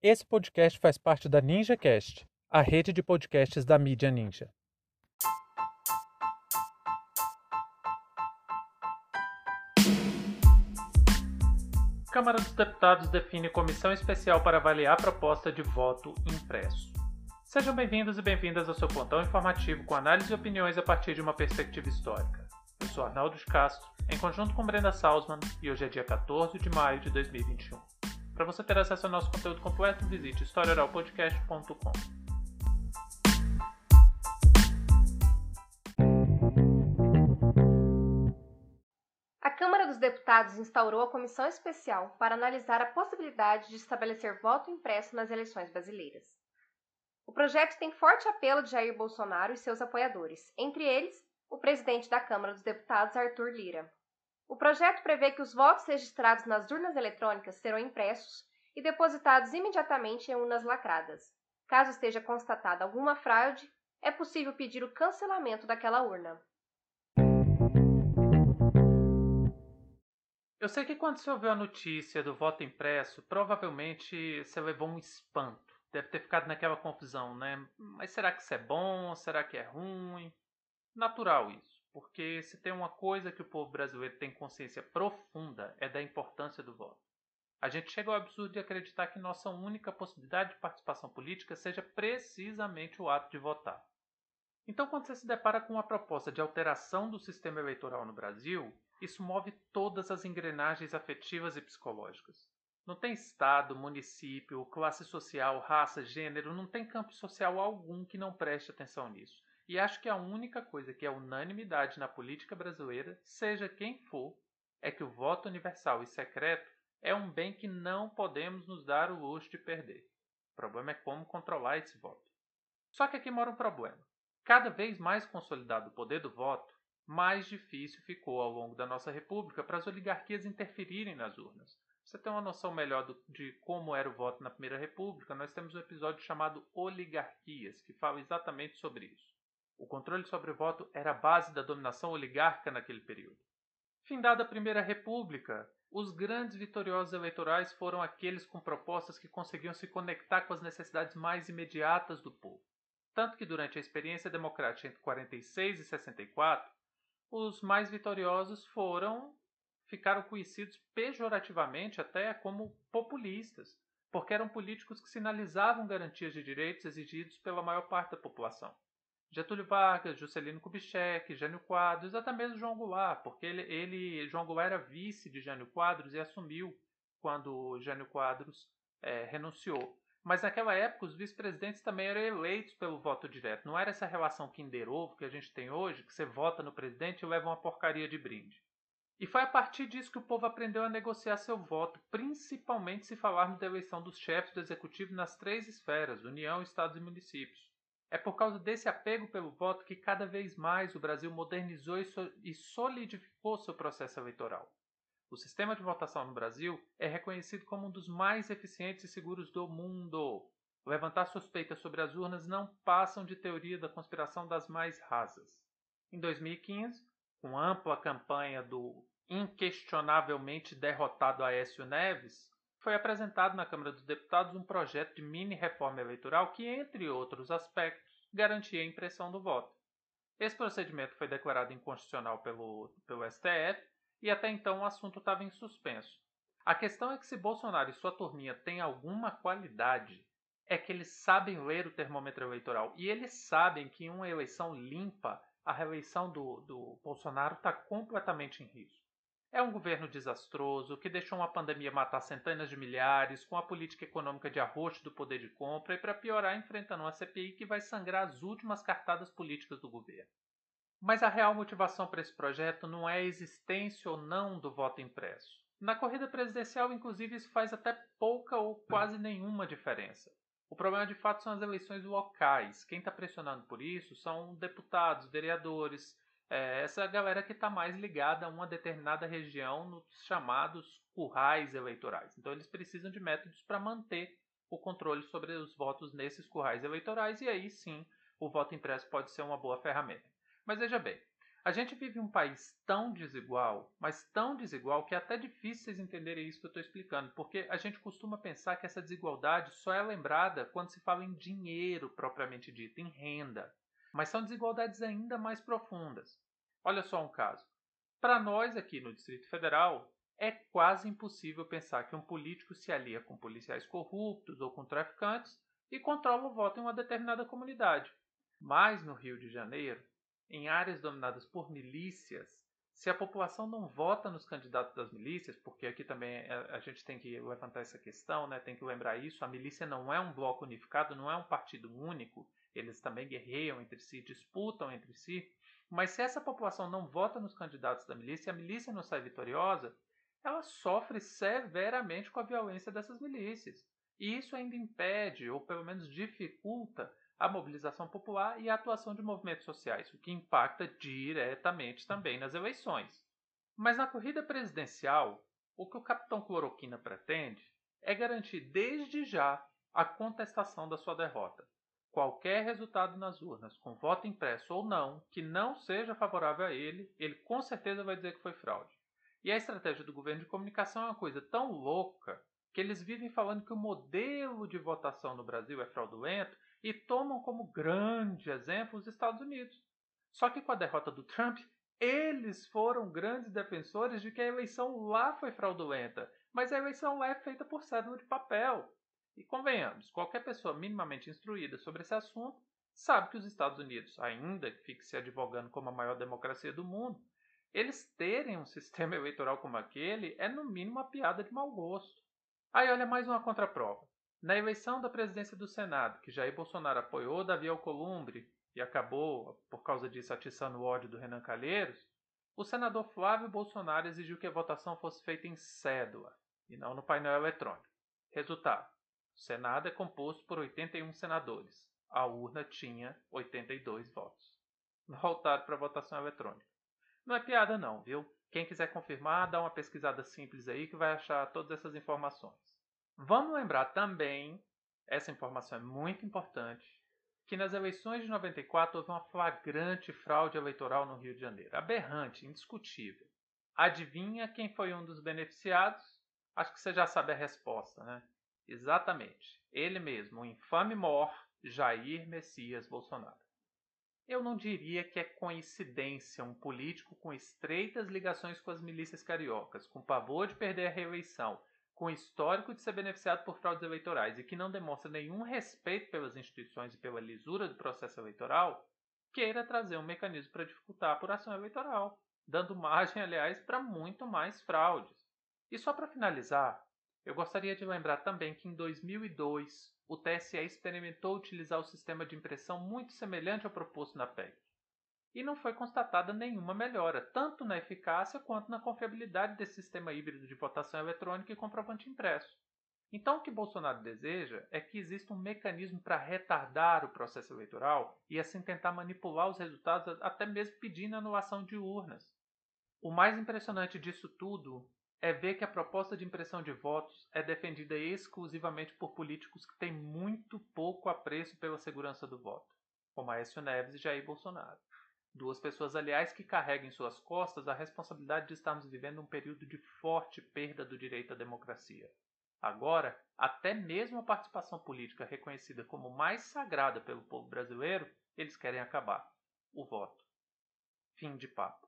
Esse podcast faz parte da NinjaCast, a rede de podcasts da mídia Ninja. Câmara dos Deputados define comissão especial para avaliar a proposta de voto impresso. Sejam bem-vindos e bem-vindas ao seu pontão informativo com análise e opiniões a partir de uma perspectiva histórica. Eu sou Arnaldo de Castro, em conjunto com Brenda Salzman, e hoje é dia 14 de maio de 2021. Para você ter acesso ao nosso conteúdo completo, visite historioralpodcast.com. A Câmara dos Deputados instaurou a comissão especial para analisar a possibilidade de estabelecer voto impresso nas eleições brasileiras. O projeto tem forte apelo de Jair Bolsonaro e seus apoiadores, entre eles, o presidente da Câmara dos Deputados, Arthur Lira. O projeto prevê que os votos registrados nas urnas eletrônicas serão impressos e depositados imediatamente em urnas lacradas. Caso esteja constatada alguma fraude, é possível pedir o cancelamento daquela urna. Eu sei que quando você ouviu a notícia do voto impresso, provavelmente você levou um espanto. Deve ter ficado naquela confusão, né? Mas será que isso é bom? Será que é ruim? Natural isso, porque se tem uma coisa que o povo brasileiro tem consciência profunda é da importância do voto. A gente chega ao absurdo de acreditar que nossa única possibilidade de participação política seja precisamente o ato de votar. Então, quando você se depara com uma proposta de alteração do sistema eleitoral no Brasil, isso move todas as engrenagens afetivas e psicológicas. Não tem estado, município, classe social, raça, gênero, não tem campo social algum que não preste atenção nisso. E acho que a única coisa que é unanimidade na política brasileira, seja quem for, é que o voto universal e secreto é um bem que não podemos nos dar o luxo de perder. O problema é como controlar esse voto. Só que aqui mora um problema. Cada vez mais consolidado o poder do voto, mais difícil ficou ao longo da nossa república para as oligarquias interferirem nas urnas você ter uma noção melhor do, de como era o voto na Primeira República, nós temos um episódio chamado Oligarquias, que fala exatamente sobre isso. O controle sobre o voto era a base da dominação oligárquica naquele período. Findada a Primeira República, os grandes vitoriosos eleitorais foram aqueles com propostas que conseguiam se conectar com as necessidades mais imediatas do povo. Tanto que durante a experiência democrática entre 46 e 64, os mais vitoriosos foram ficaram conhecidos pejorativamente até como populistas, porque eram políticos que sinalizavam garantias de direitos exigidos pela maior parte da população. Getúlio Vargas, Juscelino Kubitschek, Jânio Quadros, até mesmo João Goulart, porque ele, ele João Goulart era vice de Jânio Quadros e assumiu quando Jânio Quadros é, renunciou. Mas naquela época os vice-presidentes também eram eleitos pelo voto direto. Não era essa relação Kinder Ovo que a gente tem hoje, que você vota no presidente e leva uma porcaria de brinde. E foi a partir disso que o povo aprendeu a negociar seu voto, principalmente se falarmos da eleição dos chefes do executivo nas três esferas, União, Estados e municípios. É por causa desse apego pelo voto que cada vez mais o Brasil modernizou e solidificou seu processo eleitoral. O sistema de votação no Brasil é reconhecido como um dos mais eficientes e seguros do mundo. Levantar suspeitas sobre as urnas não passam de teoria da conspiração das mais rasas. Em 2015, com ampla campanha do inquestionavelmente derrotado Aécio Neves, foi apresentado na Câmara dos Deputados um projeto de mini reforma eleitoral que, entre outros aspectos, garantia a impressão do voto. Esse procedimento foi declarado inconstitucional pelo, pelo STF e até então o assunto estava em suspenso. A questão é que se Bolsonaro e sua turminha têm alguma qualidade, é que eles sabem ler o termômetro eleitoral e eles sabem que em uma eleição limpa a reeleição do, do Bolsonaro está completamente em risco. É um governo desastroso que deixou uma pandemia matar centenas de milhares, com a política econômica de arroxo do poder de compra e, para piorar, enfrentando uma CPI que vai sangrar as últimas cartadas políticas do governo. Mas a real motivação para esse projeto não é a existência ou não do voto impresso. Na corrida presidencial, inclusive, isso faz até pouca ou quase nenhuma diferença. O problema de fato são as eleições locais. Quem está pressionando por isso são deputados, vereadores, é, essa galera que está mais ligada a uma determinada região nos chamados currais eleitorais. Então eles precisam de métodos para manter o controle sobre os votos nesses currais eleitorais e aí sim o voto impresso pode ser uma boa ferramenta. Mas veja bem, A gente vive um país tão desigual, mas tão desigual que é até difícil vocês entenderem isso que eu estou explicando, porque a gente costuma pensar que essa desigualdade só é lembrada quando se fala em dinheiro propriamente dito, em renda. Mas são desigualdades ainda mais profundas. Olha só um caso. Para nós aqui no Distrito Federal, é quase impossível pensar que um político se alia com policiais corruptos ou com traficantes e controla o voto em uma determinada comunidade. Mas no Rio de Janeiro, em áreas dominadas por milícias, se a população não vota nos candidatos das milícias, porque aqui também é, a gente tem que levantar essa questão, né? tem que lembrar isso, a milícia não é um bloco unificado, não é um partido único, eles também guerreiam entre si, disputam entre si, mas se essa população não vota nos candidatos da milícia, a milícia não sai vitoriosa, ela sofre severamente com a violência dessas milícias. E isso ainda impede, ou pelo menos dificulta, a mobilização popular e a atuação de movimentos sociais, o que impacta diretamente também nas eleições. Mas na corrida presidencial, o que o capitão Cloroquina pretende é garantir desde já a contestação da sua derrota. Qualquer resultado nas urnas, com voto impresso ou não, que não seja favorável a ele, ele com certeza vai dizer que foi fraude. E a estratégia do governo de comunicação é uma coisa tão louca que eles vivem falando que o modelo de votação no Brasil é fraudulento e tomam como grande exemplo os Estados Unidos. Só que com a derrota do Trump, eles foram grandes defensores de que a eleição lá foi fraudulenta, mas a eleição lá é feita por cédula de papel. E convenhamos, qualquer pessoa minimamente instruída sobre esse assunto sabe que os Estados Unidos, ainda que fique se advogando como a maior democracia do mundo, eles terem um sistema eleitoral como aquele é no mínimo uma piada de mau gosto. Aí olha mais uma contraprova. Na eleição da presidência do Senado, que Jair Bolsonaro apoiou Davi Alcolumbre e acabou, por causa disso, atiçando o ódio do Renan Calheiros, o senador Flávio Bolsonaro exigiu que a votação fosse feita em cédula e não no painel eletrônico. Resultado: o Senado é composto por 81 senadores. A urna tinha 82 votos. Voltado para a votação eletrônica. Não é piada, não, viu? Quem quiser confirmar, dá uma pesquisada simples aí que vai achar todas essas informações. Vamos lembrar também, essa informação é muito importante, que nas eleições de 94 houve uma flagrante fraude eleitoral no Rio de Janeiro. Aberrante, indiscutível. Adivinha quem foi um dos beneficiados? Acho que você já sabe a resposta, né? Exatamente. Ele mesmo, o infame mor Jair Messias Bolsonaro. Eu não diria que é coincidência um político com estreitas ligações com as milícias cariocas, com pavor de perder a reeleição com histórico de ser beneficiado por fraudes eleitorais e que não demonstra nenhum respeito pelas instituições e pela lisura do processo eleitoral, queira trazer um mecanismo para dificultar a apuração eleitoral, dando margem, aliás, para muito mais fraudes. E só para finalizar, eu gostaria de lembrar também que em 2002 o TSE experimentou utilizar o sistema de impressão muito semelhante ao proposto na PEC e não foi constatada nenhuma melhora, tanto na eficácia quanto na confiabilidade desse sistema híbrido de votação eletrônica e comprovante impresso. Então, o que Bolsonaro deseja é que exista um mecanismo para retardar o processo eleitoral e assim tentar manipular os resultados, até mesmo pedindo anulação de urnas. O mais impressionante disso tudo é ver que a proposta de impressão de votos é defendida exclusivamente por políticos que têm muito pouco apreço pela segurança do voto, como Aécio Neves e Jair Bolsonaro. Duas pessoas, aliás, que carregam em suas costas a responsabilidade de estarmos vivendo um período de forte perda do direito à democracia. Agora, até mesmo a participação política reconhecida como mais sagrada pelo povo brasileiro, eles querem acabar. O voto. Fim de papo.